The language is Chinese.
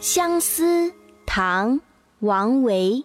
相思，唐·王维。